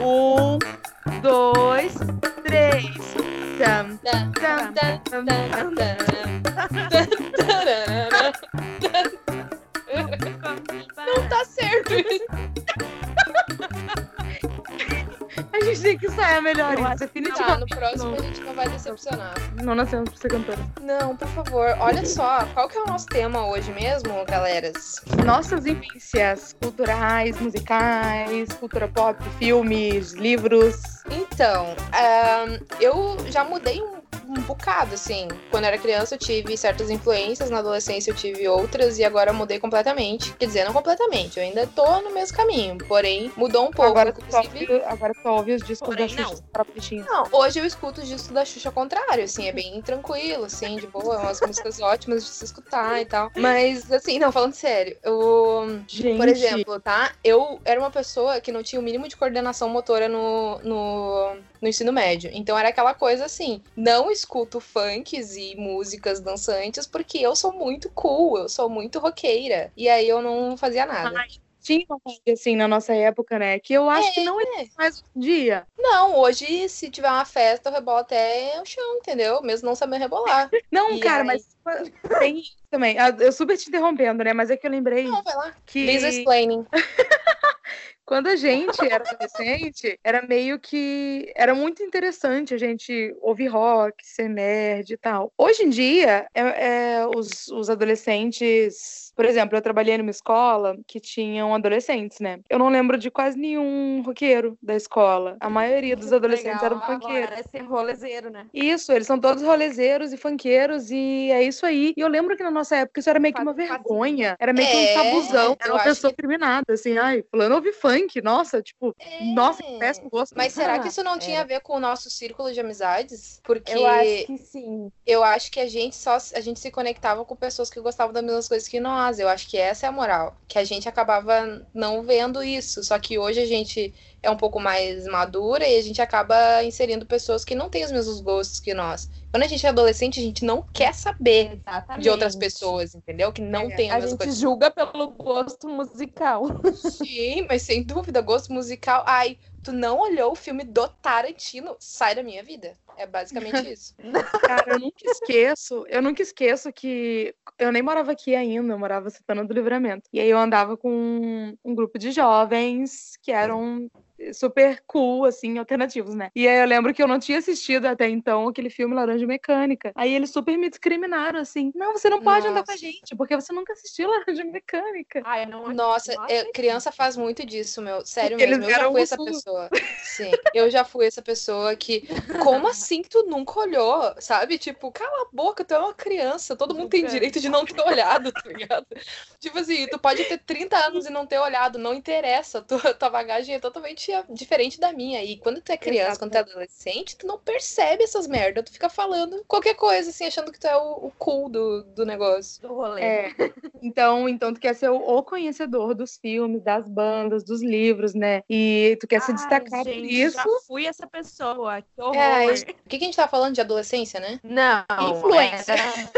Um, dois, três. Tam, tam, tam, tam, Não tá certo isso. Que melhor isso. acho que Tá, Definitivamente. no próximo a gente não vai decepcionar. Não nascemos pra ser cantora. Não, por favor. Olha só, qual que é o nosso tema hoje mesmo, galeras? Nossas influências culturais, musicais, cultura pop, filmes, livros. Então, ahn, eu já mudei um, um bocado, assim. Quando eu era criança eu tive certas influências, na adolescência eu tive outras, e agora eu mudei completamente. Quer dizer, não completamente, eu ainda tô no mesmo caminho, porém mudou um pouco. agora, tu só ouve, agora tu só ouve os discos Porém, da Xuxa para bichinhos. Não, hoje eu escuto os discos da Xuxa ao contrário, assim, é bem tranquilo, assim, de boa, umas músicas ótimas de se escutar e tal. Mas, assim, não, falando sério, eu, Gente, por exemplo, tá? Eu era uma pessoa que não tinha o mínimo de coordenação motora no, no, no ensino médio. Então era aquela coisa assim, não escuto funks e músicas dançantes porque eu sou muito cool, eu sou muito roqueira. E aí eu não fazia nada. tinha uma vibe assim na nossa época, né? Que eu acho que não é É. mais hoje em dia. Não, hoje, se tiver uma festa, eu rebolo até o chão, entendeu? Mesmo não sabendo rebolar. Não, E cara, aí? mas tem isso também. Ah, Eu super te interrompendo, né? Mas é que eu lembrei Não, vai lá. que Lisa explaining. quando a gente era adolescente, era meio que. Era muito interessante a gente ouvir rock, ser nerd e tal. Hoje em dia, é, é, os, os adolescentes. Por exemplo, eu trabalhei numa escola que tinham adolescentes, né? Eu não lembro de quase nenhum roqueiro da escola. A maioria dos adolescentes eram funkeiros. Agora é ser rolezeiro, né? Isso, eles são todos rolezeiros e funkeiros, e é isso aí. E eu lembro que na nossa época isso era meio que uma vergonha, era meio que É, um tabuzão, era uma pessoa criminada, assim, ai, fulano ouve funk, nossa, tipo, nossa, que péssimo gosto. Mas será que Ah, isso não tinha a ver com o nosso círculo de amizades? Porque Eu acho que sim. eu acho que a gente só a gente se conectava com pessoas que gostavam das mesmas coisas que nós. Eu acho que essa é a moral. Que a gente acabava não vendo isso. Só que hoje a gente é um pouco mais madura e a gente acaba inserindo pessoas que não têm os mesmos gostos que nós. Quando a gente é adolescente, a gente não quer saber Exatamente. de outras pessoas, entendeu? Que não É, tem a A mesma gente coisa. julga pelo gosto musical. Sim, mas sem dúvida, gosto musical. Ai, tu não olhou o filme do Tarantino? Sai da minha vida. É basicamente isso. Cara, eu nunca esqueço, eu nunca esqueço que eu nem morava aqui ainda, eu morava em Santana do Livramento. E aí eu andava com um, um grupo de jovens que eram super cool, assim, alternativos, né? E aí eu lembro que eu não tinha assistido até então aquele filme Laranja Mecânica. Aí eles super me discriminaram, assim, não, você não pode andar com a Nossa. gente, porque você nunca assistiu Laranja Mecânica. Ai, não Nossa, Nossa, eu- criança faz muito disso, meu. Sério Porque eles mesmo. Eu já eram fui essa sul. pessoa. Sim, eu já fui essa pessoa que. Como assim tu nunca olhou? Sabe? Tipo, cala a boca, tu é uma criança. Todo mundo tem direito de não ter olhado, tá ligado? Tipo assim, tu pode ter 30 anos e não ter olhado, não interessa. Tua, tua bagagem é totalmente diferente da minha. E quando tu é criança, quando tu é adolescente, tu não percebe essas merdas. Tu fica falando qualquer coisa, assim, achando que tu é o, o cool do, do negócio. do rolê. É, então, então tu quer ser o, o conhecedor dos filmes, das bandas, dos livros, né? E tu quer se Ai, destacar por gente, isso. Já fui essa pessoa. Que horror. É, o que, que a gente tá falando de adolescência, né? Não, Influência.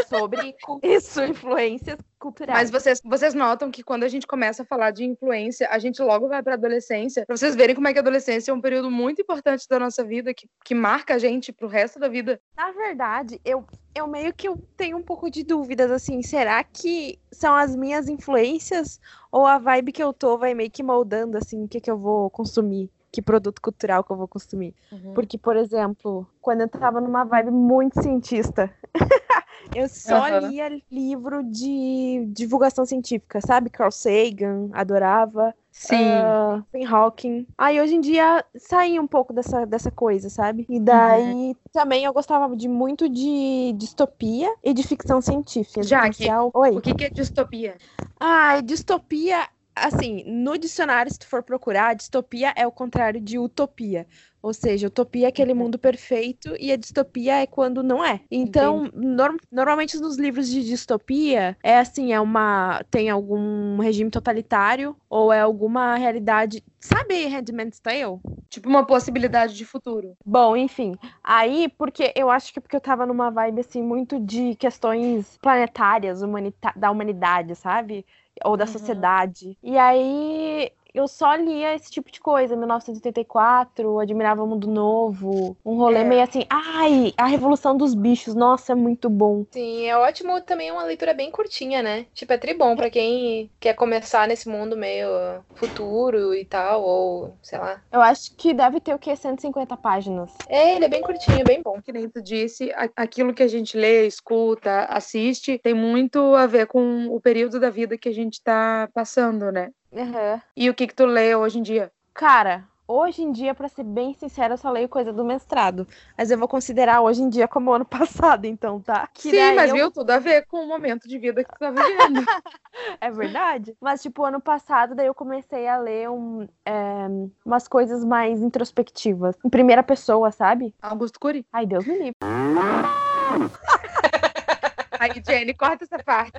sobre cu- isso, influências culturais. Mas vocês, vocês notam que quando a gente começa a falar de influência, a gente logo vai pra adolescência, pra vocês verem como é que a adolescência é um período muito importante da nossa vida, que, que marca a gente pro resto da vida. Na verdade, eu, eu meio que eu tenho um pouco de dúvidas, assim, será que são as minhas influências ou a vibe que eu tô vai meio que moldando, assim, o que, que eu vou consumir? Que produto cultural que eu vou consumir? Porque, por exemplo, quando eu tava numa vibe muito cientista, eu só Aham. lia livro de divulgação científica, sabe? Carl Sagan, adorava. Sim. Ah, Stephen Hawking. Aí hoje em dia saí um pouco dessa, dessa coisa, sabe? E daí também eu gostava de muito de distopia e de ficção científica. Jaque, existencial. Oi. O que, que é distopia? Ah, distopia, assim, no dicionário, se tu for procurar, distopia é o contrário de utopia. Ou seja, utopia é aquele Uhum. mundo perfeito e a distopia é quando não é. Então, norm- normalmente nos livros de distopia é assim, é uma tem algum regime totalitário ou é alguma realidade, sabe Handmaid's Tale? Tipo uma possibilidade de futuro. Bom, enfim. Aí, porque eu acho que porque eu tava numa vibe assim muito de questões planetárias, humanita da humanidade, sabe? ou da Uhum. sociedade. E aí eu só lia esse tipo de coisa, 1984, Admirava o Mundo Novo, um rolê É. meio assim, ai, a Revolução dos Bichos, nossa, é muito bom. Sim, é ótimo também, é uma leitura bem curtinha, né? Tipo, é tribom pra quem quer começar nesse mundo meio futuro e tal, ou sei lá. Eu acho que deve ter o quê? 150 páginas. É, ele é bem curtinho, bem bom. Que nem tu disse, aquilo que a gente lê, escuta, assiste, tem muito a ver com o período da vida que a gente tá passando, né? Aham. E o que que tu lê hoje em dia? Cara, hoje em dia, pra ser bem sincera, eu só leio coisa do mestrado. Mas eu vou considerar hoje em dia como ano passado, então, tá? Que Sim, mas eu- viu, tudo a ver com o momento de vida que tu tá vivendo. É verdade. Mas, tipo, ano passado, daí eu comecei a ler um, é, umas coisas mais introspectivas. Em primeira pessoa, sabe? Augusto Cury. Ai, Deus me livre. Aí, Jenny, corta essa parte.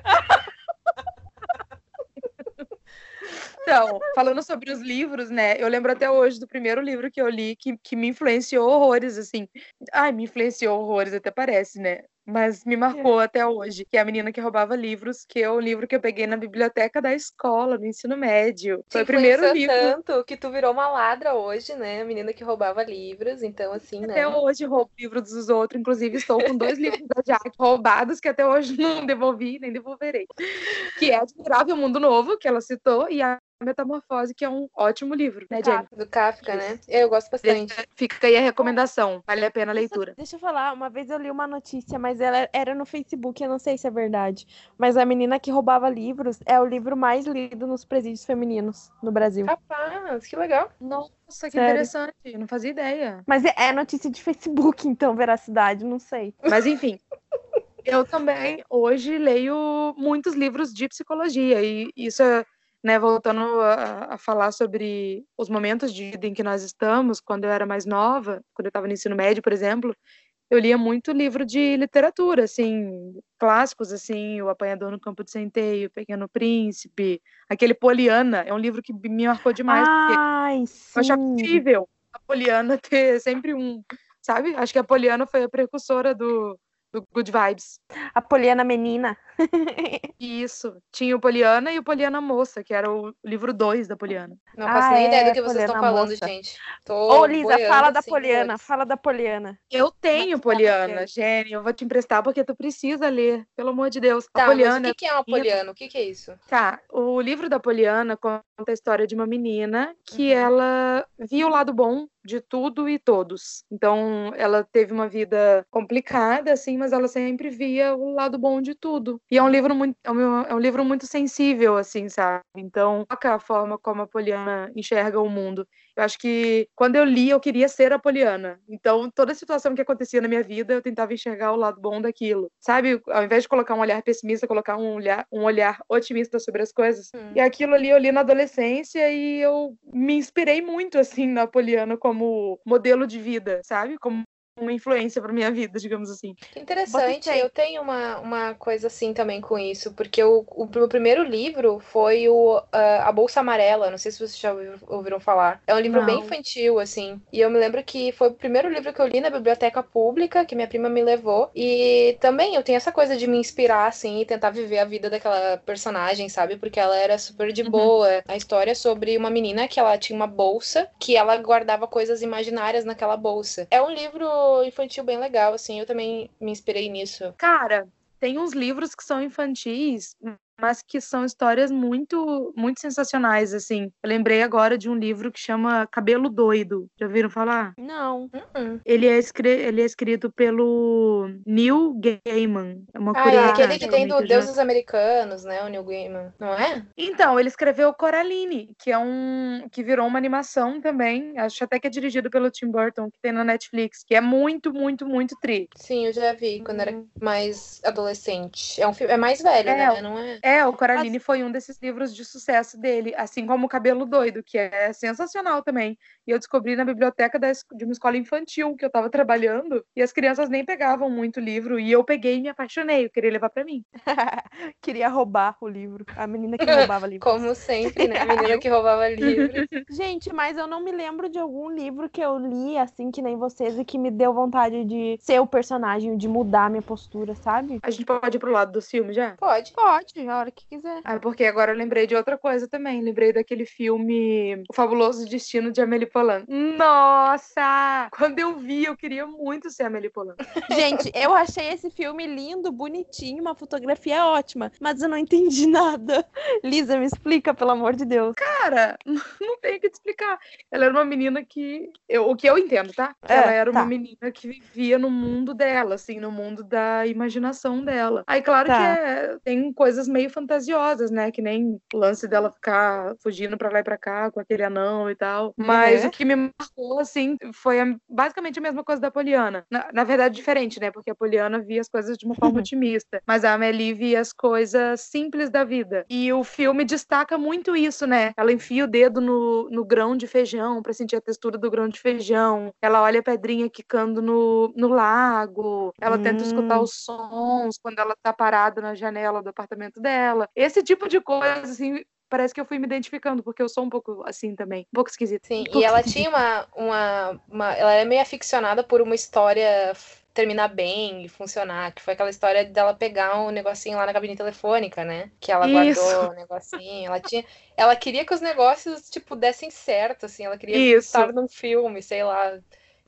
Então, falando sobre os livros, né? Eu lembro até hoje do primeiro livro que eu li que, que me influenciou horrores, assim. Ai, me influenciou horrores, até parece, né? Mas me marcou até hoje, que é a menina que roubava livros, que é o livro que eu peguei na biblioteca da escola, no ensino médio. Foi o primeiro livro. tanto que tu virou uma ladra hoje, né? A menina que roubava livros, então assim, né? Até hoje roubo livros dos outros. Inclusive, estou com dois livros da Jaque roubados que até hoje não devolvi nem devolverei. Que é Admirável Mundo Novo, que ela citou, e a Metamorfose, que é um ótimo livro, né, Jenny? Do Kafka, né? Eu gosto bastante. Fica aí a recomendação. Vale a pena a leitura. Deixa eu falar, uma vez eu li uma notícia, mas ela era no Facebook, eu não sei se é verdade. Mas a menina que roubava livros é o livro mais lido nos presídios femininos no Brasil. Rapaz, que legal. Nossa, que Sério. interessante. Eu não fazia ideia. Mas é- é notícia de Facebook, então, veracidade, não sei. Mas enfim. Eu também hoje leio muitos livros de psicologia e isso é, né, voltando a, a falar sobre os momentos de vida em que nós estamos, quando eu era mais nova, quando eu estava no ensino médio, por exemplo, eu lia muito livro de literatura, assim, clássicos, assim, O Apanhador no Campo de Centeio, Pequeno Príncipe, aquele Poliana, é um livro que me marcou demais, Ai, eu achava incrível a Poliana ter sempre um, sabe? Acho que a Poliana foi a precursora do, do Good Vibes. A Poliana Menina. Isso. Tinha o Poliana e o Poliana Moça, que era o livro 2 da Poliana. Não Ah, faço nem ideia é, do que vocês estão falando, moça. gente. Tô Ô, Lisa, boiando, fala da assim, Poliana, fala da Poliana. Eu tenho Mas fala, Poliana, Jenny. Jenny, eu vou te emprestar porque tu precisa ler, pelo amor de Deus. Tá, a mas Poliana o que, que é uma poliana? O que, que é isso? Tá, o livro da Poliana conta a história de uma menina que Uhum. ela via o lado bom de tudo e todos. Então, ela teve uma vida complicada, assim, mas ela sempre via o lado bom de tudo. E é um livro muito, é um, é um livro muito sensível, assim, sabe? Então, toca a forma como a Poliana enxerga o mundo. Eu acho que quando eu li, eu queria ser a Poliana. Então, toda situação que acontecia na minha vida, eu tentava enxergar o lado bom daquilo. Sabe? Ao invés de colocar um olhar pessimista, colocar um olhar, um olhar otimista sobre as coisas. Hum. E aquilo ali eu li na adolescência e eu me inspirei muito, assim, na Poliana como modelo de vida, sabe? Como uma influência para minha vida, digamos assim. Que interessante, eu tenho uma, uma coisa assim também com isso, porque o, o meu primeiro livro foi o ah, A Bolsa Amarela, não sei se vocês já ouviram, falar. É um livro bem Não. infantil, assim, e eu me lembro que foi o primeiro livro que eu li na biblioteca pública, que minha prima me levou, e também eu tenho essa coisa de me inspirar, assim, e tentar viver a vida daquela personagem, sabe, porque ela era super de Uhum. boa. A história é sobre uma menina que ela tinha uma bolsa, que ela guardava coisas imaginárias naquela bolsa. É um livro infantil bem legal, assim, eu também me inspirei nisso. Cara, tem uns livros que são infantis, mas que são histórias muito, muito sensacionais, assim. Eu lembrei agora de um livro que chama Cabelo Doido. Já ouviram falar? Não. Hum. Ele é, ele é escrito pelo Neil Gaiman. É uma Ah, é aquele que tem também, do já- Deuses Americanos, né? O Neil Gaiman, não é? Então, ele escreveu Coraline, que é um que virou uma animação também. Acho até que é dirigido pelo Tim Burton, que tem na Netflix, que é muito, muito, muito tri. Sim, eu já vi quando era mais adolescente. É um filme, é mais velho, É, né? Não é? É, o Coraline foi um desses livros de sucesso dele, assim como o Cabelo Doido, que é sensacional também. E eu descobri na biblioteca da de uma escola infantil que eu tava trabalhando, e as crianças nem pegavam muito livro, e eu peguei e me apaixonei, eu queria levar pra mim. Queria roubar o livro. A menina que roubava livro. Como sempre, né? A menina que roubava livro. Gente, mas eu não me lembro de algum livro que eu li, assim, que nem vocês, e que me deu vontade de ser o personagem, de mudar a minha postura, sabe? A gente pode ir pro lado do filme já? Pode. Pode, na hora que quiser. Ah, porque agora eu lembrei de outra coisa também. Lembrei daquele filme O Fabuloso Destino de Amélie Poulain. Nossa! Quando eu vi, eu queria muito ser Amélie Poulain. Gente, eu achei esse filme lindo, bonitinho, uma fotografia ótima, mas eu não entendi nada. Lisa, me explica, pelo amor de Deus. Cara, não tenho que te explicar. Ela era uma menina que. Eu, o que eu entendo, tá? É, ela era tá. uma menina que vivia no mundo dela, assim, no mundo da imaginação dela. Aí, claro Tá. que é- tem coisas meio fantasiosas, né? Que nem o lance dela ficar fugindo pra lá e pra cá com aquele anão e tal. Mas Uhum. o que me marcou, assim, foi a- basicamente a mesma coisa da Poliana. Na, na verdade, diferente, né? Porque a Poliana via as coisas de uma forma otimista. Mas a Amélie via as coisas simples da vida. E o filme destaca muito isso, né? Ela enfia o dedo no, no grão de feijão pra sentir a textura do grão de feijão. Ela olha a pedrinha quicando no, no lago. Ela tenta escutar Hum. os sons quando ela tá parada na janela do apartamento dela. Esse tipo de coisa, assim, parece que eu fui me identificando, porque eu sou um pouco assim também. Um pouco esquisita. Sim, Um pouco e ela esquisita. tinha uma, uma, uma- Ela era meio aficionada por uma história terminar bem e funcionar, que foi aquela história dela pegar um negocinho lá na cabine telefônica, né? Que ela Isso. guardou o negocinho. Ela tinha. Ela queria que os negócios, tipo, dessem certo, assim. Ela queria Isso. estar num filme, sei lá.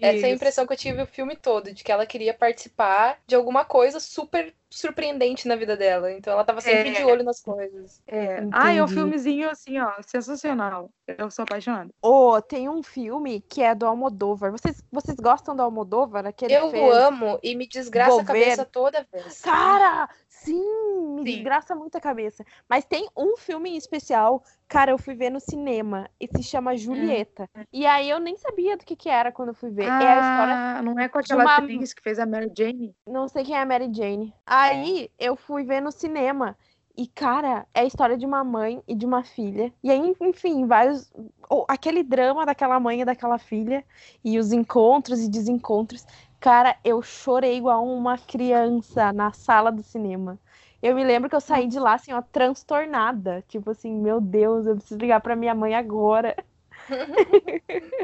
Essa é a impressão que eu tive o filme todo, de que ela queria participar de alguma coisa super surpreendente na vida dela. Então ela tava sempre É. de olho nas coisas. É. Ah, é um filmezinho assim, ó, sensacional. Eu sou apaixonada. Ô, tem um filme que é do Almodóvar. Vocês, vocês gostam do Almodóvar? Aquele Eu fez... amo e me desgraça Vou a cabeça toda vez. Cara, sim, me Sim. desgraça muito a cabeça. Mas tem um filme em especial, cara, eu fui ver no cinema e se chama Julieta. E aí eu nem sabia do que que era quando eu fui ver. É a história, Ah, não é com aquela uma- atriz que fez a Mary Jane? não sei quem é a Mary Jane. Aí eu fui ver no cinema. E, cara, é a história de uma mãe e de uma filha. E aí, enfim, vários. ou aquele drama daquela mãe e daquela filha. E os encontros e desencontros. Cara, eu chorei igual uma criança na sala do cinema. Eu me lembro que eu saí de lá, assim, ó, transtornada. Tipo assim, meu Deus, eu preciso ligar pra minha mãe agora.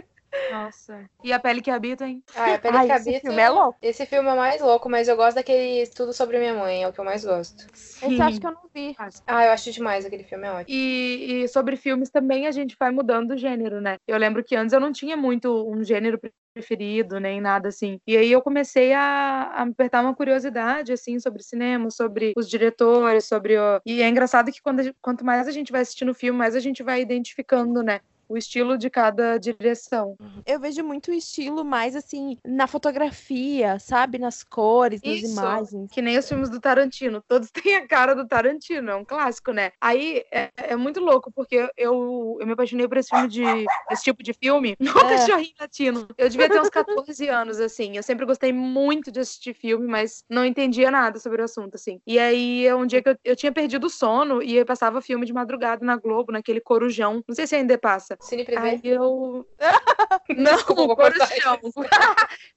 Nossa. E a pele que habita, hein? Ah, a Pele Ai, que esse Habita- filme é louco. Esse filme é o mais louco, mas eu gosto daquele Tudo Sobre Minha Mãe, é o que eu mais gosto. Esse eu acho que eu não vi. Ah, eu acho demais aquele filme, é ótimo. E, e sobre filmes também a gente vai mudando o gênero, né? Eu lembro que antes eu não tinha muito um gênero preferido, nem nada assim. E aí eu comecei a, a me apertar uma curiosidade, assim, sobre cinema, sobre os diretores, sobre o... E é engraçado que quando quanto mais a gente vai assistindo o filme, mais a gente vai identificando, né? O estilo de cada direção. Eu vejo muito estilo mais assim na fotografia, sabe? Nas cores, nas Isso. imagens. Que nem os filmes do Tarantino. Todos têm a cara do Tarantino, é um clássico, né? Aí é, é muito louco, porque eu, eu me apaixonei por esse filme de. esse tipo de filme. No É. cachorrinho latino. Eu devia ter uns 14 anos, assim. Eu sempre gostei muito de assistir filme, mas não entendia nada sobre o assunto, assim. E aí, um dia que eu, eu tinha perdido o sono e aí passava filme de madrugada na Globo, naquele corujão. Não sei se ainda passa. Cine Privé. Aí eu. Não, Desculpa, Corujão.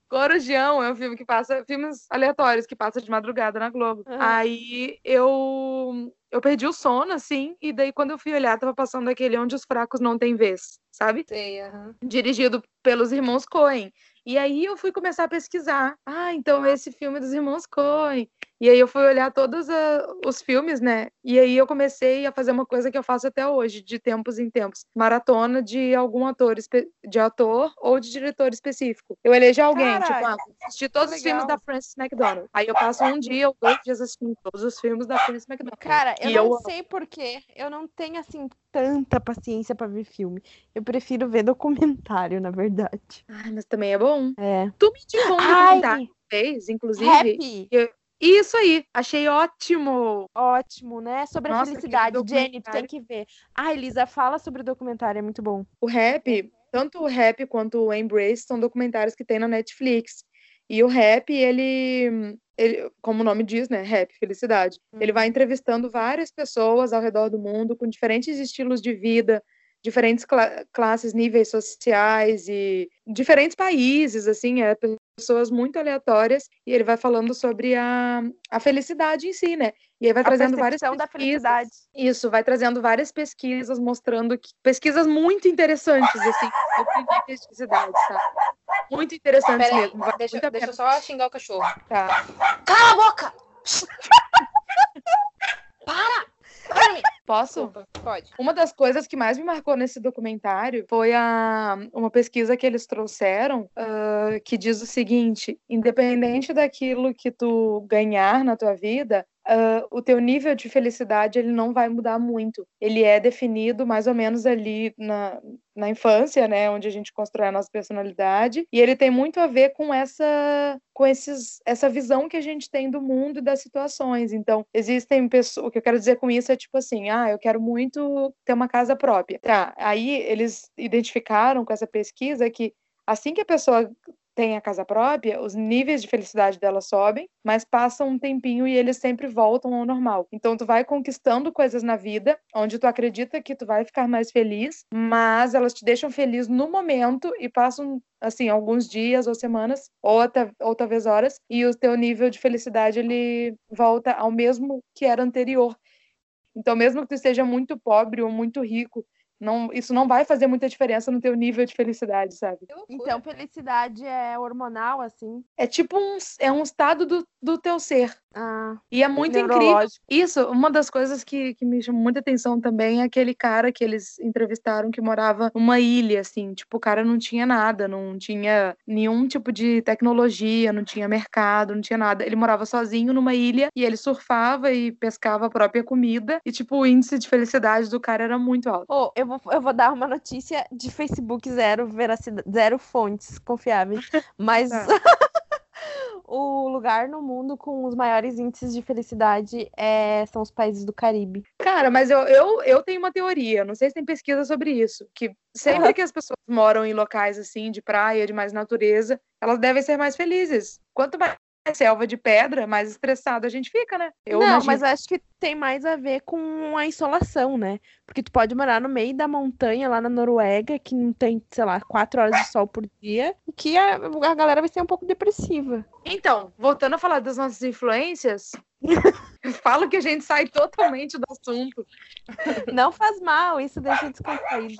Corujão é um filme que passa, filmes aleatórios que passa de madrugada na Globo. Aham. Aí eu eu perdi o sono, assim, e daí quando eu fui olhar, tava passando aquele Onde os Fracos Não Têm Vez, sabe? Sei, aham. Dirigido pelos irmãos Coen. E aí eu fui começar a pesquisar. Ah, então esse filme é dos irmãos Coen. E aí eu fui olhar todos ah, os filmes, né? E aí eu comecei a fazer uma coisa que eu faço até hoje, de tempos em tempos. Maratona de algum ator, de ator ou de diretor específico. Eu elejo alguém, tipo, Caraca, ah, vou assistir todos os filmes da Frances McDormand. Aí eu passo um dia ou dois dias assistindo todos os filmes da Frances McDormand. Cara, eu E não eu sei porquê. Eu não tenho assim tanta paciência pra ver filme. Eu prefiro ver documentário, na verdade. Ai, mas também é bom. É. Tu me indicou um documentário vez, inclusive. Happy. Isso aí, achei ótimo. Ótimo, né? Sobre a Nossa, felicidade. aquele Jenny, tu tem que ver. Ai, Elisa, fala sobre o documentário, é muito bom. O rap, tanto o rap quanto o Embrace são documentários que tem na Netflix. E o rap, ele, ele como o nome diz, né? Rap, felicidade. Ele vai entrevistando várias pessoas ao redor do mundo com diferentes estilos de vida, diferentes cla- classes, níveis sociais e diferentes países, assim, é pessoas muito aleatórias e ele vai falando sobre a, a felicidade em si, né? E aí vai A trazendo várias percepção da pesquisas. felicidade. Isso, vai trazendo várias pesquisas mostrando que pesquisas muito interessantes, assim, sobre níveis de cidade, sabe? Muito interessantes Peraí, mesmo. Deixa, muito deixa eu só xingar o cachorro. Tá. Cala a boca! Para! Posso? Desculpa, pode. Uma das coisas que mais me marcou nesse documentário foi a, uma pesquisa que eles trouxeram ah, que diz o seguinte: independente daquilo que tu ganhar na tua vida, ah, o teu nível de felicidade ele não vai mudar muito. Ele é definido mais ou menos ali na, na infância, né, onde a gente constrói a nossa personalidade, e ele tem muito a ver com essa com esses essa visão que a gente tem do mundo e das situações. Então, existem pessoas, o que eu quero dizer com isso é tipo assim, ah, eu quero muito ter uma casa própria. Tá, aí eles identificaram com essa pesquisa que assim que a pessoa tem a casa própria, os níveis de felicidade dela sobem, mas passa um tempinho e eles sempre voltam ao normal. Então tu vai conquistando coisas na vida onde tu acredita que tu vai ficar mais feliz, mas elas te deixam feliz no momento e passam assim alguns dias ou semanas ou até ou talvez horas e o teu nível de felicidade ele volta ao mesmo que era anterior. Então mesmo que tu esteja muito pobre ou muito rico, não, isso não vai fazer muita diferença no teu nível de felicidade, sabe? Então, felicidade é hormonal, assim? É tipo um, é um estado do, do teu ser. Ah, E é muito incrível. Isso, uma das coisas que, que me chamou muita atenção também é aquele cara que eles entrevistaram que morava numa ilha, assim. Tipo, o cara não tinha nada, não tinha nenhum tipo de tecnologia, não tinha mercado, não tinha nada. Ele morava sozinho numa ilha e ele surfava e pescava a própria comida. E, tipo, o índice de felicidade do cara era muito alto. Ô, eu, vou, eu vou dar uma notícia de Facebook zero, veracidade, zero fontes confiáveis. Mas Tá. o lugar no mundo com os maiores índices de felicidade é, são os países do Caribe. Cara, mas eu, eu, eu tenho uma teoria, não sei se tem pesquisa sobre isso, que sempre Aham. que as pessoas moram em locais assim, de praia, de mais natureza, elas devem ser mais felizes. Quanto mais selva de pedra, mais estressado a gente fica, né? Eu não, imagino. mas acho que tem mais a ver com a insolação, né? Porque tu pode morar no meio da montanha lá na Noruega, que não tem, sei lá, quatro horas de sol por dia, e que a, a galera vai ser um pouco depressiva. Então, voltando a falar das nossas influências, eu falo que a gente sai totalmente do assunto. Não faz mal, isso deixa descontraído.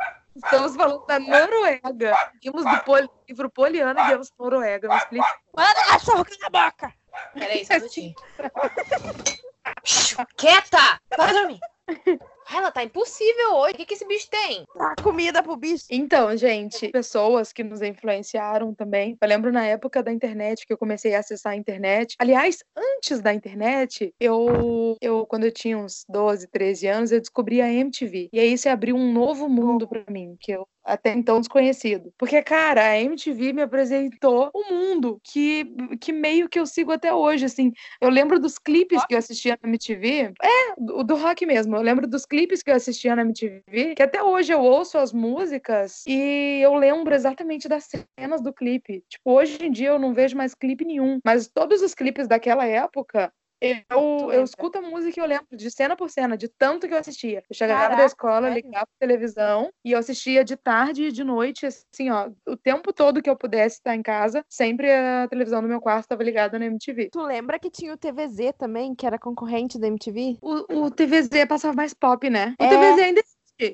Estamos falando da Noruega. Vimos do poli- livro Poliana e viemos pra Noruega. Me explica. Manda cachorro cala a boca! Peraí, só um minutinho. Quieta! Vai dormir. Ela tá impossível hoje. O que, que esse bicho tem? Dá comida pro bicho. Então, gente, pessoas que nos influenciaram também. Eu lembro na época da internet que eu comecei a acessar a internet. Aliás, antes da internet, eu, eu quando eu tinha uns 12, 13 anos, eu descobri a MTV. E aí se abriu um novo mundo pra mim, que eu até então desconhecido. Porque, cara, a MTV me apresentou um mundo que, que meio que eu sigo até hoje, assim. Eu lembro dos clipes que eu assistia na MTV. É, o do rock mesmo. Eu lembro dos clipes que eu assistia na MTV, que até hoje eu ouço as músicas e eu lembro exatamente das cenas do clipe. Tipo, hoje em dia eu não vejo mais clipe nenhum, mas todos os clipes daquela época. Eu, eu escuto a música e eu lembro de cena por cena, de tanto que eu assistia. Eu chegava da Caraca, escola, sério? ligava a televisão e eu assistia de tarde e de noite, assim, ó, o tempo todo que eu pudesse estar em casa, sempre a televisão do meu quarto estava ligada na MTV. Tu lembra que tinha o TVZ também, que era concorrente da MTV? O, o TVZ passava mais pop, né? O É. TVZ ainda.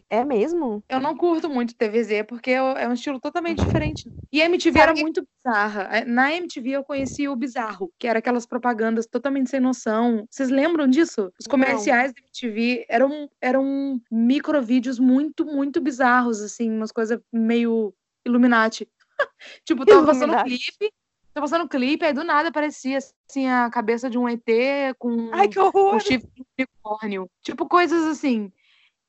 É mesmo? Eu não curto muito TVZ, porque é é um estilo totalmente diferente. E a MTV era que- muito bizarra. Eh, Na MTV eu conheci o bizarro, que era aquelas propagandas totalmente sem noção. Vocês lembram disso? Os Não. comerciais da MTV eram, eram microvídeos muito, muito bizarros, assim, umas coisas meio Illuminati. tipo, tava passando um clipe, tava passando um clipe, aí do nada aparecia, assim, a cabeça de um ET com, Ai, que horror! chifre de unicórnio. Tipo, coisas assim.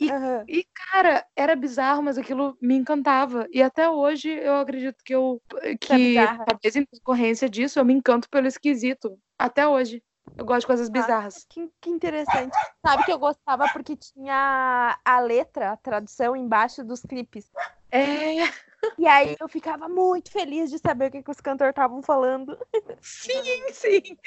Aham. E, cara, era bizarro, mas aquilo me encantava. E até hoje eu acredito que eu. Que, bizarra. talvez em decorrência disso, eu me encanto pelo esquisito. Até hoje. Eu gosto de coisas bizarras. Que, que interessante. Sabe que eu gostava porque tinha a letra, a tradução embaixo dos clipes. É, E aí eu ficava muito feliz de saber o que, que os cantores estavam falando. sim, sim.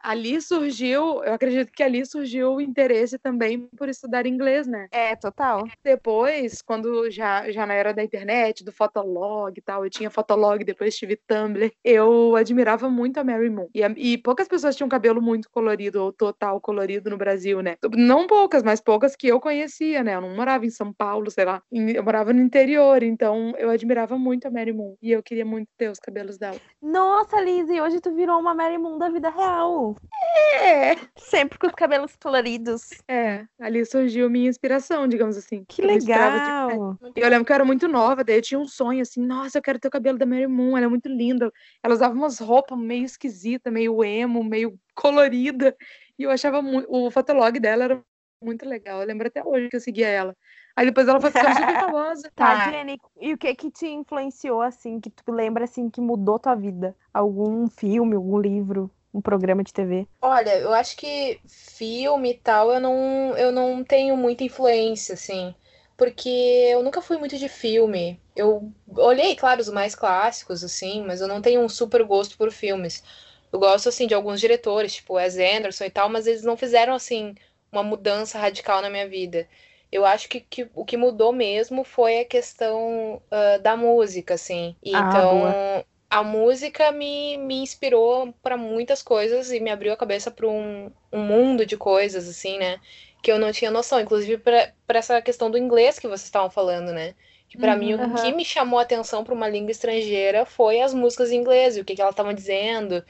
Ali surgiu, eu acredito que ali surgiu o interesse também por estudar inglês, né? É, total. Depois, quando já, já na era da internet, do Fotolog e tal, eu tinha Fotolog, depois tive Tumblr, eu admirava muito a Mary Moon. E, a- e poucas pessoas tinham cabelo muito colorido, ou total colorido no Brasil, né? Não poucas, mas poucas que eu conhecia, né? Eu não morava em São Paulo, sei lá. Em- Eu morava no interior, então eu admirava muito a Mary Moon. E eu queria muito ter os cabelos dela. Nossa, Liz, e hoje tu virou uma Mary Moon da vida real. É. Sempre com os cabelos coloridos. É, ali surgiu minha inspiração, digamos assim. Que Eu legal. E eu lembro que eu era muito nova, daí eu tinha um sonho assim, nossa, eu quero ter o cabelo da Mary Moon, ela é muito linda. Ela usava umas roupas meio esquisitas, meio emo, meio colorida. E eu achava muito. O fotolog dela era muito legal. Eu lembro até hoje que eu seguia ela. Aí depois ela foi ficando super famosa. Tá, Jenny, e o que que te influenciou, assim, que tu lembra, assim, que mudou tua vida? Algum filme, algum livro, um programa de TV? Olha, eu acho que filme e tal, eu não, eu não tenho muita influência, assim. Porque eu nunca fui muito de filme. Eu olhei, claro, os mais clássicos, assim, mas eu não tenho um super gosto por filmes. Eu gosto, assim, de alguns diretores, tipo Wes Anderson e tal, mas eles não fizeram, assim, uma mudança radical na minha vida. Eu acho que, que o que mudou mesmo foi a questão ah, da música, assim. E Ah, Então, boa. A música me, me inspirou para muitas coisas e me abriu a cabeça para um, um mundo de coisas, assim, né? Que eu não tinha noção. Inclusive para essa questão do inglês que vocês estavam falando, né? Que para mim o Uhum. que me chamou a atenção para uma língua estrangeira foi as músicas em inglês o que, que elas estavam dizendo.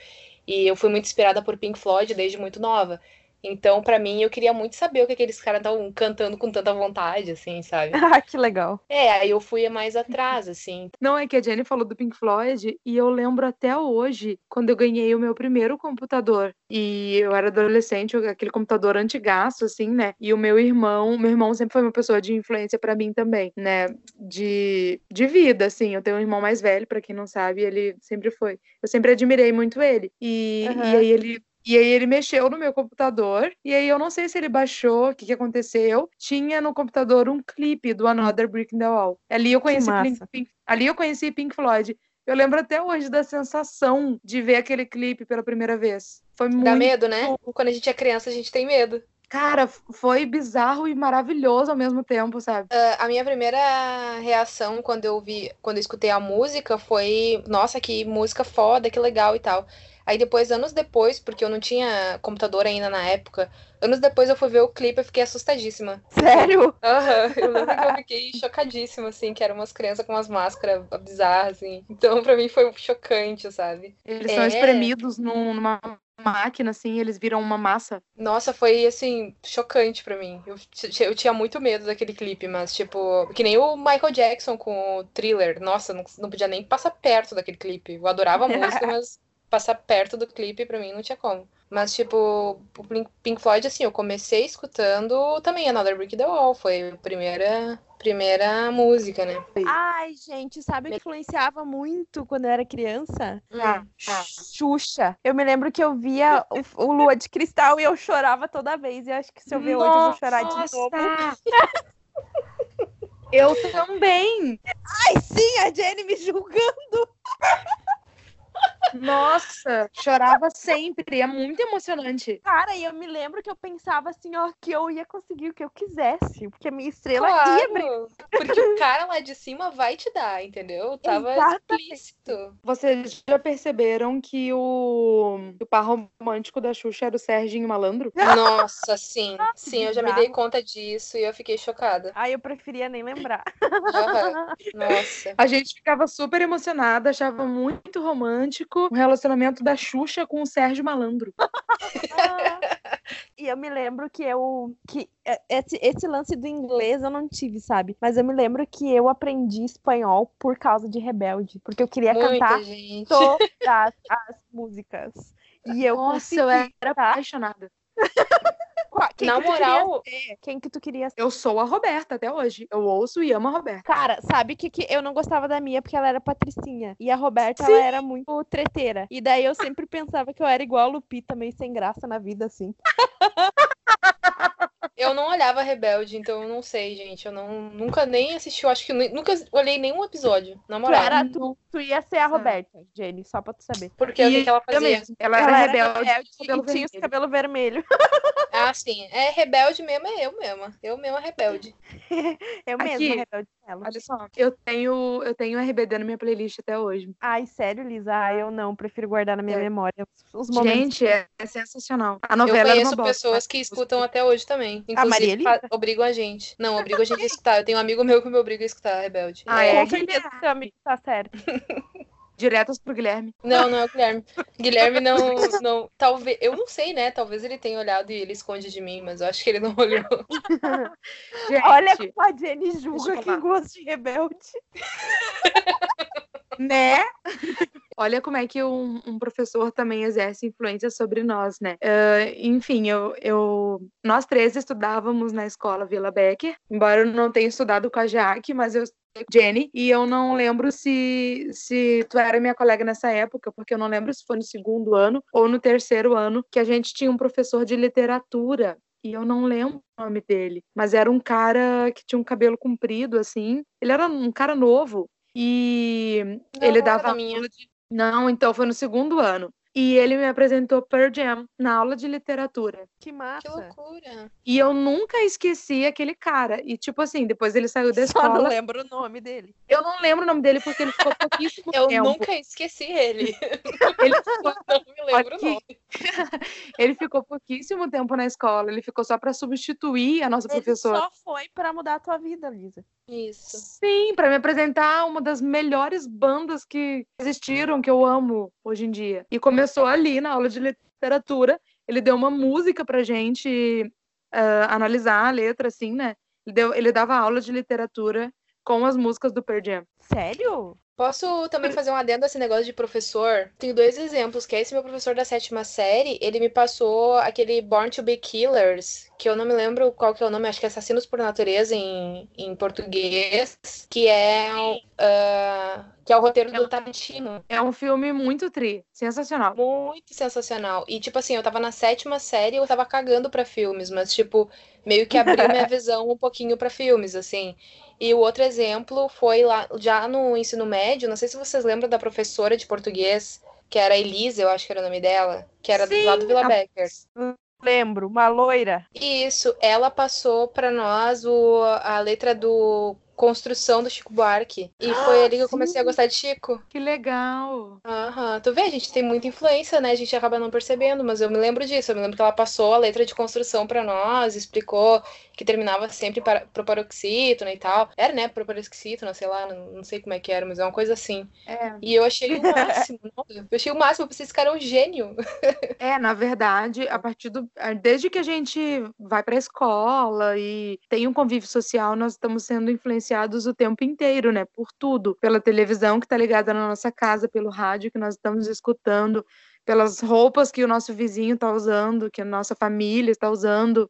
E eu fui muito inspirada por Pink Floyd desde muito nova. Então, para mim, eu queria muito saber o que aqueles caras estavam cantando com tanta vontade, assim, sabe? Ah, que legal. É, aí eu fui mais atrás, assim. Não, é que a Jenny falou do Pink Floyd e eu lembro até hoje, quando eu ganhei o meu primeiro computador. E eu era adolescente, aquele computador antigaço, assim, né? E o meu irmão, meu irmão sempre foi uma pessoa de influência pra mim também, né? De, de vida, assim. Eu tenho um irmão mais velho, pra quem não sabe, ele sempre foi. Eu sempre admirei muito ele. E, e Aham. aí ele e aí ele mexeu no meu computador, e aí eu não sei se ele baixou, o que que aconteceu. Tinha no computador um clipe do Another Brick in the Wall. Ali eu conheci Pink. Pink- ali eu conheci Pink Floyd. Eu lembro até hoje da sensação de ver aquele clipe pela primeira vez. Foi Dá muito, medo, né? Quando a gente é criança, a gente tem medo. cara, foi bizarro e maravilhoso ao mesmo tempo, sabe? A minha primeira reação quando eu vi, quando eu escutei a música foi, nossa, que música foda, que legal e tal. Aí depois, anos depois, porque eu não tinha computador ainda na época, anos depois eu fui ver o clipe e fiquei assustadíssima. Sério? Aham, eu lembro que eu fiquei chocadíssima, assim, que eram umas crianças com umas máscaras bizarras, assim. Então, pra mim foi chocante, sabe? Eles são É. espremidos num- numa máquina, assim, eles viram uma massa. Nossa, foi assim, chocante pra mim. Eu, eu tinha muito medo daquele clipe, mas, tipo, que nem o Michael Jackson com o thriller. Nossa, não, não podia nem passar perto daquele clipe. Eu adorava a música, mas passar perto do clipe pra mim não tinha como. Mas, tipo, o Pink- Floyd, assim, eu comecei escutando também Another Brick in the Wall. Foi a primeira, primeira música, né? Ai, gente, sabe o que influenciava muito quando eu era criança? Ah, Xuxa. Eu me lembro que eu via o, o Lua de Cristal e eu chorava toda vez. E acho que se eu ver hoje eu vou chorar de novo. Eu também! Ai, sim, a Jenny me julgando. Nossa, chorava sempre, é muito emocionante. Cara, e eu me lembro que eu pensava assim, ó, que eu ia conseguir o que eu quisesse. Porque a minha estrela ia brilhar. Claro, porque o cara lá de cima vai te dar, entendeu? Tava Exatamente. explícito. Vocês já perceberam que o, o par romântico da Xuxa era o Serginho Malandro? Nossa, sim. Sim, eu já me dei conta disso e eu fiquei chocada. Ai, eu preferia nem lembrar. Aham. Nossa. A gente ficava super emocionada, achava muito romântico o relacionamento da Xuxa com o Sérgio Malandro. E eu me lembro que eu. que é, esse, esse lance do inglês eu não tive, sabe? Mas eu me lembro que eu aprendi espanhol por causa de Rebelde. Porque eu queria Muita cantar gente. todas as músicas. E eu Nossa, consegui, eu era tá? apaixonada. Quem Na que tu moral? Quem que tu queria ser? Eu sou a Roberta até hoje. Eu ouço e amo a Roberta. Cara, sabe que, que eu não gostava da Mia porque ela era patricinha. E a Roberta, Sim. ela era muito treteira. E daí eu sempre pensava que eu era igual a Lupita, meio sem graça na vida, assim. eu não olhava Rebelde, então eu não sei, gente. Eu não, nunca nem assisti, eu acho que nunca olhei nenhum episódio, na Tu, moral. era, tu, tu ia ser a Roberta, Jenny, só pra tu saber. Porque o que, E que ela eu fazia? mesmo. Ela, Ela era era rebelde, rebelde cabelo e tinha os vermelho. Ah, sim. É rebelde mesmo, é eu mesma. Eu mesma rebelde. Eu Aqui. mesma, rebelde dela. Olha só, eu tenho, eu tenho RBD na minha playlist até hoje. Ai, sério, Lisa? Ai, eu não, prefiro guardar na minha É. memória os, os momentos. Gente, é, é sensacional. A Eu novela era uma conheço bosta. pessoas que escutam até hoje também. Maria Inclusive, Elisa? fa- obrigam a gente. Não, obrigam a gente a escutar. Eu tenho um amigo meu que me obriga a escutar Rebelde. Ah, É, é? Com certeza seu amigo tá certo. Diretas pro Guilherme. Não, não é o Guilherme. Guilherme não, não. Talvez. Eu não sei, né? Talvez ele tenha olhado e ele esconde de mim, mas eu acho que ele não olhou. Gente, Olha como a Jenny julga quem gosta de rebelde. né? Olha como é que um, um, professor também exerce influência sobre nós, né? Uh, enfim, eu, eu, nós três estudávamos na escola Vila Becker, embora eu não tenha estudado com a Jaque, mas eu Jenny, e eu não lembro se, se tu era minha colega nessa época, porque eu não lembro se foi no segundo ano ou no terceiro ano, que a gente tinha um professor de literatura e eu não lembro o nome dele, mas era um cara que tinha um cabelo comprido, assim. Ele era um cara novo e não, ele dava aula de... Não, então foi no segundo ano. E ele me apresentou Pearl Jam na aula de literatura. Que massa. Que loucura. E eu nunca esqueci aquele cara. E, tipo assim, depois ele saiu da escola. Só não lembro o nome dele. Eu não lembro o nome dele porque ele ficou pouquíssimo eu tempo. Eu nunca esqueci ele. ele ficou... não me lembro Aqui... o nome. ele ficou pouquíssimo tempo na escola. Ele ficou só para substituir a nossa ele professora. Só foi para mudar a tua vida, Lisa. Isso. Sim, para me apresentar uma das melhores bandas que existiram, que eu amo hoje em dia. E começou ali na aula de literatura. Ele deu uma música pra gente uh, analisar a letra, assim, né? Ele, deu, ele dava aula de literatura com as músicas do Pearl Jam. Sério? Posso também fazer um adendo a esse negócio de professor? Tenho dois exemplos, que é esse meu professor da sétima série, ele me passou aquele Born to be Killers, que eu não me lembro qual que é o nome, acho que é Assassinos por Natureza em, em português, que é uh, que é o roteiro do Tarantino. É um filme muito tri, sensacional. Muito sensacional. E, tipo assim, eu tava na sétima série e eu tava cagando pra filmes, mas, tipo, meio que abriu minha visão um pouquinho para filmes, assim. E o outro exemplo foi lá, já no ensino médio, não sei se vocês lembram da professora de português, que era Elisa, eu acho que era o nome dela, que era Sim, do lado do Vila a... Becker. Lembro, uma loira. Isso, ela passou para nós o, a letra do construção do Chico Buarque. E ah, foi ali que eu comecei a gostar de Chico. Que legal. Aham. Tu vê, a gente tem muita influência, né? A gente acaba não percebendo, mas eu me lembro disso. Eu me lembro que ela passou a letra de construção para nós, explicou que terminava sempre para, pro paroxítono e tal. Era, né? Pro paroxítono, sei lá, não, não, sei como é que era, mas é uma coisa assim. É. E eu achei o máximo. eu achei o máximo, eu pensei, esse cara é um gênio. é, na verdade, a partir do. Desde que a gente vai pra escola e tem um convívio social, nós estamos sendo influenciados o tempo inteiro, né? Por tudo, pela televisão que está ligada na nossa casa, pelo rádio que nós estamos escutando, pelas roupas que o nosso vizinho está usando, que a nossa família está usando,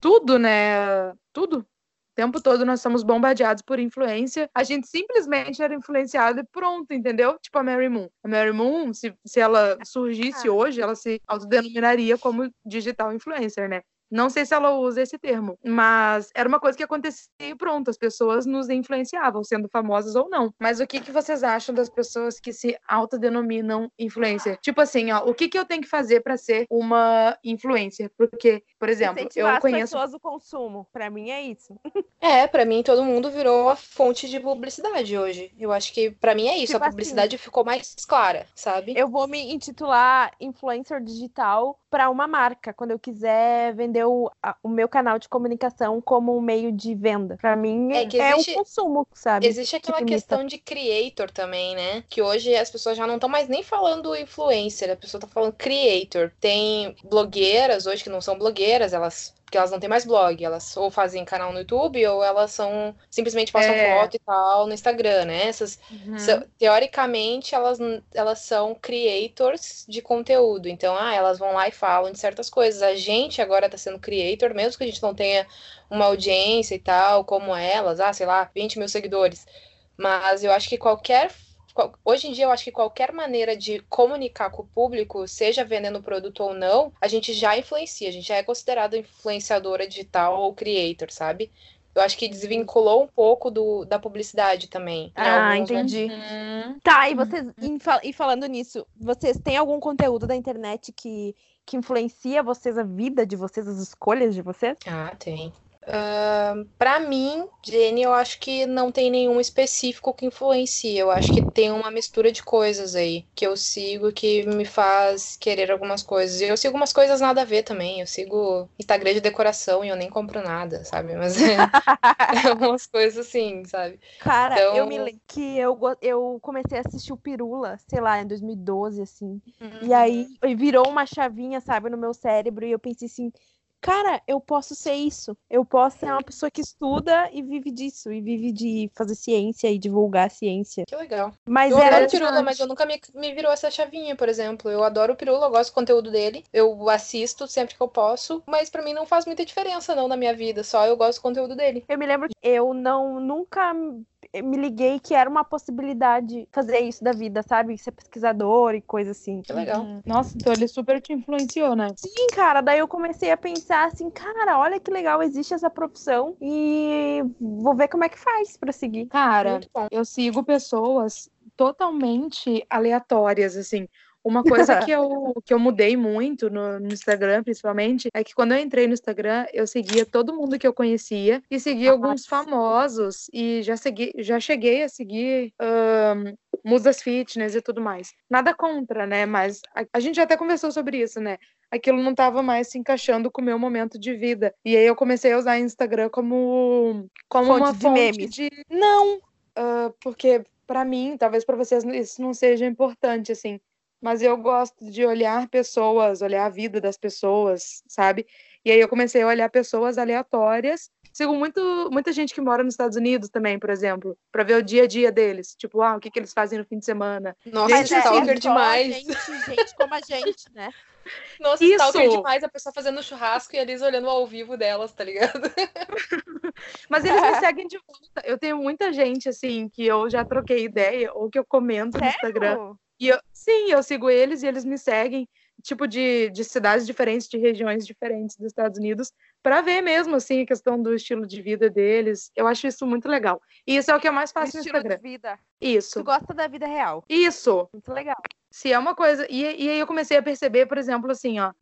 tudo, né? Tudo. O tempo todo nós somos bombardeados por influência. A gente simplesmente era influenciado e pronto, entendeu? Tipo a Mary Moon. A Mary Moon, se, se ela surgisse hoje, ela se autodenominaria como digital influencer, né? Não sei se ela usa esse termo, mas era uma coisa que acontecia e pronto, as pessoas nos influenciavam, sendo famosas ou não. Mas o que, que vocês acham das pessoas que se autodenominam influencer? Tipo assim, ó, o que, que eu tenho que fazer para ser uma influencer? Porque, por exemplo, Incentivar eu conheço. as pessoas do consumo. Para mim é isso. É, para mim todo mundo virou a fonte de publicidade hoje. Eu acho que para mim é isso, tipo a publicidade assim, ficou mais clara, sabe? Eu vou me intitular influencer digital para uma marca quando eu quiser vender entender o, a, o meu canal de comunicação como um meio de venda. Para mim é, é existe, o consumo, sabe? Existe aquela questão de creator também, né? Que hoje as pessoas já não estão mais nem falando influencer, a pessoa tá falando creator. Tem blogueiras hoje que não são blogueiras, elas porque elas não têm mais blog, elas ou fazem canal no YouTube ou elas são simplesmente postam é. foto e tal no Instagram, né? Essas uhum. são, teoricamente elas, elas são creators de conteúdo, então ah, elas vão lá e falam de certas coisas. A gente agora tá sendo creator, mesmo que a gente não tenha uma audiência e tal, como elas, ah, sei lá, 20 mil seguidores. Mas eu acho que qualquer hoje em dia eu acho que qualquer maneira de comunicar com o público, seja vendendo produto ou não, a gente já influencia, a gente já é considerado influenciadora digital ou creator, sabe? Eu acho que desvinculou um pouco do, da publicidade também. Ah, alguns, né? entendi. Né? Tá, e vocês, e falando nisso, vocês têm algum conteúdo da internet que, que influencia vocês, a vida de vocês, as escolhas de vocês? Ah, tem. Uh, para mim, Jenny, eu acho que não tem nenhum específico que influencia. Eu acho que tem uma mistura de coisas aí que eu sigo que me faz querer algumas coisas. E eu sigo umas coisas nada a ver também. Eu sigo Instagram de decoração e eu nem compro nada, sabe? Mas é, é umas coisas assim, sabe? Cara, então... eu me lembro que eu, eu comecei a assistir o Pirula, sei lá, em 2012, assim. Uhum. E aí virou uma chavinha, sabe, no meu cérebro. E eu pensei assim cara, eu posso ser isso. Eu posso ser uma pessoa que estuda e vive disso, e vive de fazer ciência e divulgar a ciência. Que legal. Mas eu era adoro o Pirula, mas eu nunca me, me virou essa chavinha, por exemplo. Eu adoro o Pirula, eu gosto do conteúdo dele, eu assisto sempre que eu posso, mas para mim não faz muita diferença não na minha vida, só eu gosto do conteúdo dele. Eu me lembro que eu não nunca me liguei que era uma possibilidade fazer isso da vida, sabe? Ser pesquisador e coisa assim. Que legal. Uhum. Nossa, então ele super te influenciou, né? Sim, cara. Daí eu comecei a pensar assim, cara, olha que legal, existe essa profissão e vou ver como é que faz para seguir. Cara, eu sigo pessoas totalmente aleatórias, assim. Uma coisa que eu, que eu mudei muito no, no, Instagram, principalmente, é que quando eu entrei no Instagram, eu seguia todo mundo que eu conhecia e seguia alguns famosos e já, segui, já cheguei a seguir um, musas fitness e tudo mais. Nada contra, né? Mas a, a gente já até conversou sobre isso, né? Aquilo não estava mais se encaixando com o meu momento de vida. E aí eu comecei a usar o Instagram como, como fonte uma de fonte memes. de. Não! Uh, porque para mim, talvez para vocês isso não seja importante, assim mas eu gosto de olhar pessoas, olhar a vida das pessoas, sabe? E aí eu comecei a olhar pessoas aleatórias. Sigo muito, muita gente que mora nos Estados Unidos também, por exemplo, para ver o dia a dia deles. Tipo, ah, o que, que eles fazem no fim de semana. Nossa, gente, é, stalker é demais. Gente, gente como a gente, né? Nossa, Isso. stalker demais, a pessoa fazendo churrasco e eles olhando ao vivo delas, tá ligado? Mas eles me seguem de volta. Eu tenho muita gente, assim, que eu já troquei ideia, ou que eu comento Sério? no Instagram. E eu, sim, eu sigo eles e eles me seguem, tipo, de, de cidades diferentes, de regiões diferentes dos Estados Unidos, para ver mesmo, assim, a questão do estilo de vida deles. Eu acho isso muito legal. E isso é o que eu mais faço no Instagram. de vida. Isso. Tu gosta da vida real. Isso. Muito legal. Se é uma coisa. E, e aí eu comecei a perceber, por exemplo, assim, ó.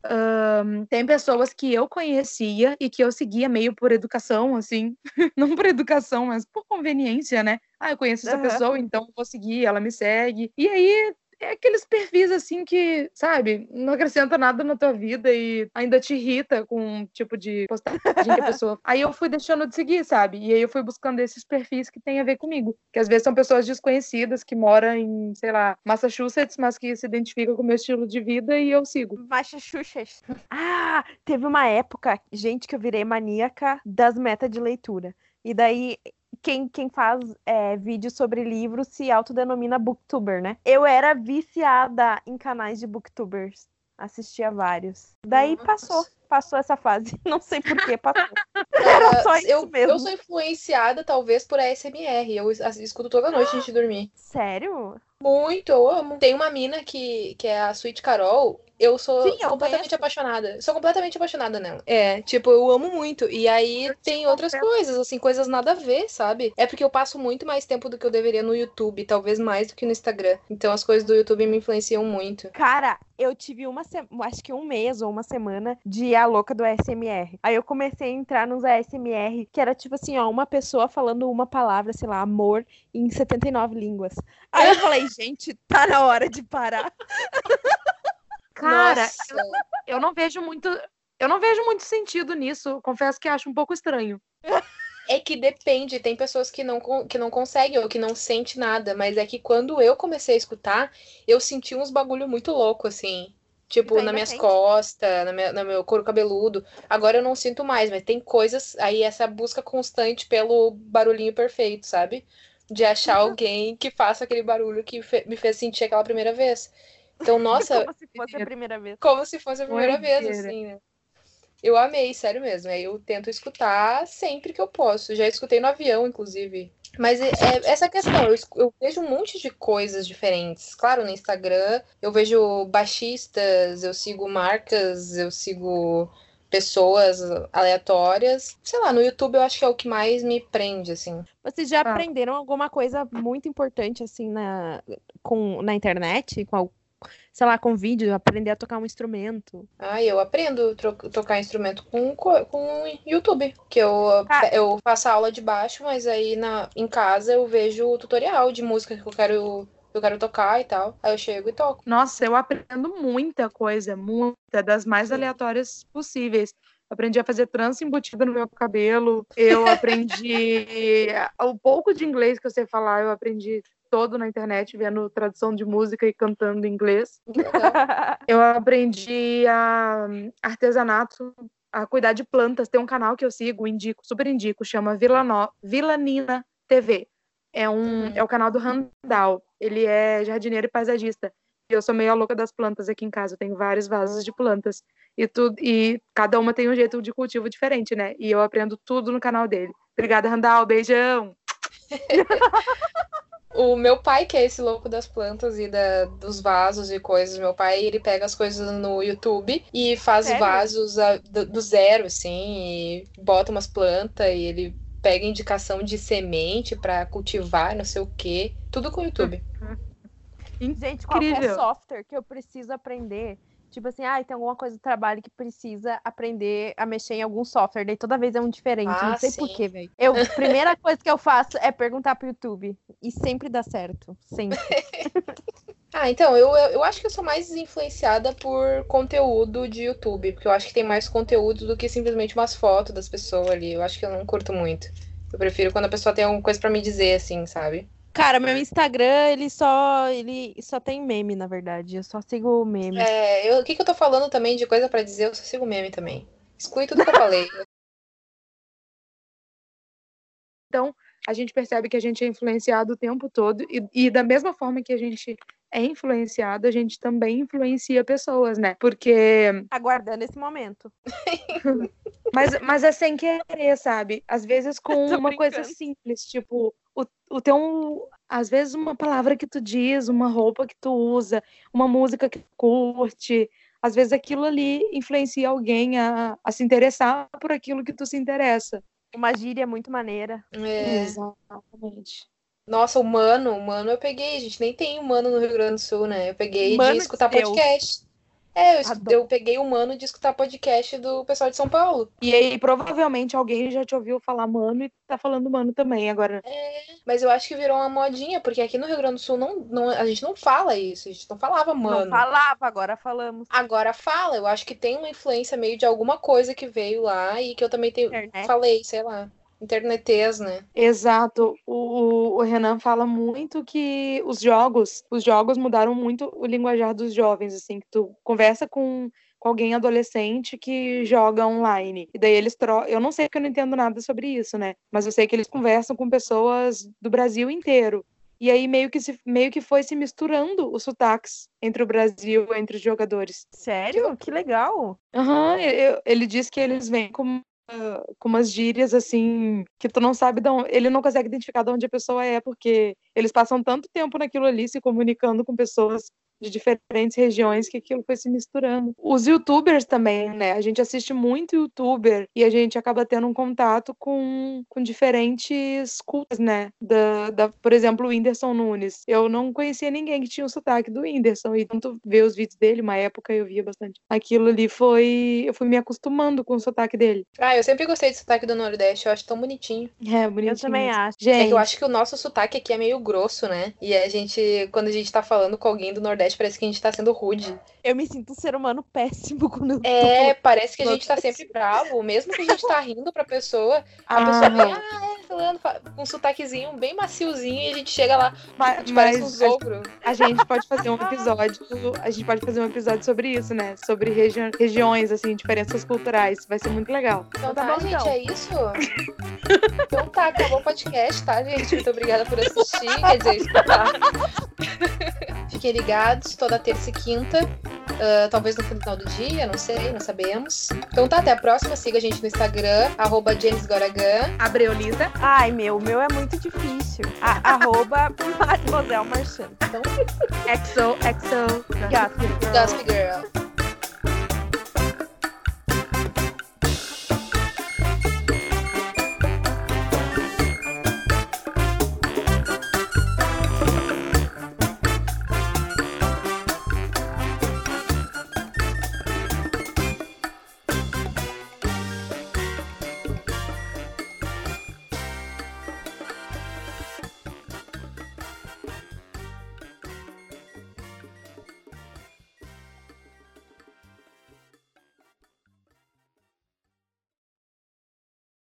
Um, tem pessoas que eu conhecia e que eu seguia meio por educação, assim. Não por educação, mas por conveniência, né? Ah, eu conheço essa uhum. pessoa, então vou seguir, ela me segue. E aí é aqueles perfis assim que, sabe, não acrescenta nada na tua vida e ainda te irrita com um tipo de postagem que a pessoa. Aí eu fui deixando de seguir, sabe? E aí eu fui buscando esses perfis que tem a ver comigo. Que às vezes são pessoas desconhecidas que moram em, sei lá, Massachusetts, mas que se identificam com o meu estilo de vida e eu sigo. Massachusetts. Ah, teve uma época, gente, que eu virei maníaca das metas de leitura. E daí quem, quem faz é, vídeo sobre livros se autodenomina booktuber, né? Eu era viciada em canais de booktubers. Assistia vários. Daí Nossa. passou. Passou essa fase. Não sei por que passou. Era só isso eu, mesmo. Eu sou influenciada, talvez, por ASMR. Eu escuto toda noite antes de dormir. Sério? Muito, eu amo. Tem uma mina que, que é a Sweet Carol, eu sou Sim, eu completamente conheço. apaixonada. Sou completamente apaixonada nela. É, tipo, eu amo muito. E aí tem outras coisas, assim, coisas nada a ver, sabe? É porque eu passo muito mais tempo do que eu deveria no YouTube, talvez mais do que no Instagram. Então as coisas do YouTube me influenciam muito. Cara, eu tive uma acho que um mês ou uma semana de a louca do ASMR. Aí eu comecei a entrar nos ASMR, que era tipo assim, ó, uma pessoa falando uma palavra, sei lá, amor, em 79 línguas. Aí eu falei, gente, tá na hora de parar. Cara, eu, eu, não vejo muito. Eu não vejo muito sentido nisso. Confesso que acho um pouco estranho. É que depende, tem pessoas que não, que não conseguem ou que não sente nada, mas é que quando eu comecei a escutar, eu senti uns bagulho muito louco, assim. Tipo, nas minhas costas, na minha, no meu couro cabeludo. Agora eu não sinto mais, mas tem coisas aí, essa busca constante pelo barulhinho perfeito, sabe? De achar uhum. alguém que faça aquele barulho que me fez sentir aquela primeira vez. Então, nossa. como se fosse a primeira vez. Como se fosse a primeira vez, assim, né? Eu amei, sério mesmo. Aí eu tento escutar sempre que eu posso. Já escutei no avião, inclusive. Mas é, é essa questão, eu, eu, vejo um monte de coisas diferentes. Claro, no Instagram eu vejo baixistas, eu sigo marcas, eu sigo pessoas aleatórias. Sei lá, no YouTube eu acho que é o que mais me prende, assim. Vocês já ah. aprenderam alguma coisa muito importante, assim, na, com, na internet? Com sei lá, com vídeo, aprender a tocar um instrumento. Ah, eu aprendo a tocar instrumento com, com YouTube. Que eu, ah. eu faço aula de baixo, mas aí na, em casa eu vejo o tutorial de música que eu quero eu quero tocar e tal. Aí eu chego e toco. Nossa, eu aprendo muita coisa, muita, das mais aleatórias possíveis. Aprendi a fazer trança embutida no meu cabelo. Eu aprendi o pouco de inglês que eu sei falar, eu aprendi todo na internet, vendo tradução de música e cantando em inglês. eu aprendi a artesanato, a cuidar de plantas. Tem um canal que eu sigo, indico, super indico, chama Vila, no... Vila Nina TV. É, um, uhum. é o canal do Randall. Ele é jardineiro e paisagista. E eu sou meio a louca das plantas aqui em casa. Eu tenho vários vasos de plantas. E, tudo, e cada uma tem um jeito de cultivo diferente, né? E eu aprendo tudo no canal dele. Obrigada, Randall. Beijão! o meu pai, que é esse louco das plantas e da, dos vasos e coisas, meu pai, ele pega as coisas no YouTube e faz Sério? vasos a, do, do, zero, assim, e bota umas plantas e ele pega indicação de semente para cultivar, não sei o quê. Tudo com o YouTube. Gente, qualquer software que eu preciso aprender, tipo assim, ah, tem alguma coisa do trabalho que precisa aprender a mexer em algum software, daí toda vez é um diferente, ah, não sei porquê, velho. Eu, primeira coisa que eu faço é perguntar pro YouTube, e sempre dá certo, sempre. ah, então, eu, eu acho que eu sou mais influenciada por conteúdo de YouTube, porque eu acho que tem mais conteúdo do que simplesmente umas fotos das pessoas ali, eu acho que eu não curto muito. Eu prefiro quando a pessoa tem alguma coisa para me dizer, assim, sabe? Cara, meu Instagram, ele só, ele só tem meme, na verdade. Eu só sigo meme. É, eu, o que, que eu tô falando também de coisa para dizer, eu só sigo meme também. Exclui tudo que eu falei. Então, a gente percebe que a gente é influenciado o tempo todo, e, e da mesma forma que a gente é influenciado, a gente também influencia pessoas, né? Porque. Aguardando esse momento. mas, mas é sem querer, sabe? Às vezes com uma coisa simples, tipo, o, o teu. Às vezes uma palavra que tu diz, uma roupa que tu usa, uma música que tu curte. Às vezes aquilo ali influencia alguém a, a se interessar por aquilo que tu se interessa. Uma gíria muito maneira. É. Exatamente. Nossa, o Mano, o Mano eu peguei, gente, nem tem humano no Rio Grande do Sul, né? Eu peguei mano de escutar de podcast. É, eu, eu peguei o mano de escutar podcast do pessoal de São Paulo. E aí, provavelmente, alguém já te ouviu falar mano e tá falando mano também agora. É, mas eu acho que virou uma modinha, porque aqui no Rio Grande do Sul não, não, a gente não fala isso, a gente não falava mano. Não falava, agora falamos. Agora fala, eu acho que tem uma influência meio de alguma coisa que veio lá e que eu também tenho, falei, sei lá internetês, né? Exato. O, o, Renan fala muito que os jogos, os jogos mudaram muito o linguajar dos jovens, assim, que tu conversa com, com alguém adolescente que joga online. E daí eles trocam. Eu não sei porque eu não entendo nada sobre isso, né? Mas eu sei que eles conversam com pessoas do Brasil inteiro. E aí meio que, se, meio que foi se misturando os sotaques entre o Brasil, entre os jogadores. Sério? Que legal! Aham, uhum, ele diz que eles vêm com com umas gírias assim que tu não sabe de onde, ele não consegue identificar de onde a pessoa é, porque eles passam tanto tempo naquilo ali se comunicando com pessoas de diferentes regiões que aquilo foi se misturando. Os youtubers também, né? A gente assiste muito youtuber e a gente acaba tendo um contato com, com diferentes culturas, né? Da, da, por exemplo, o Whindersson Nunes. Eu não conhecia ninguém que tinha o sotaque do Whindersson e tanto ver os vídeos dele, uma época eu via bastante. Aquilo ali foi. Eu fui me acostumando com o sotaque dele. Ah, eu sempre gostei do sotaque do Nordeste, eu acho tão bonitinho. É, bonitinho. Eu também acho. Gente. É que eu acho que o nosso sotaque aqui é meio grosso, né? E a gente, quando a gente tá falando com alguém do Nordeste, parece que a gente tá sendo rude. Eu me sinto um ser humano péssimo quando eu É, parece que a gente tá sempre bravo. Mesmo que a gente tá rindo pra pessoa, a ah, pessoa vem, ah, é, falando com um sotaquezinho bem maciozinho e a gente chega lá, mas, tipo, parece um sogro. A, a, gente pode fazer um episódio, a gente pode fazer um episódio sobre isso, né? Sobre regi regiões, assim, diferenças culturais. Vai ser muito legal. Então tá, tá bom, gente, então. é isso? então tá, acabou o podcast, tá, gente? Muito obrigada por assistir, quer dizer, escutar. Fiquem ligados, toda terça e quinta. Uh, talvez no final do dia, não sei, não sabemos. Então tá, até a próxima. Siga a gente no Instagram, arroba JanesGoragan. Abreolisa. Ai, meu, o meu é muito difícil. A, arroba Mademoiselle Marchand. Então, exo, exo. Gossip Girl. Gossip Girl.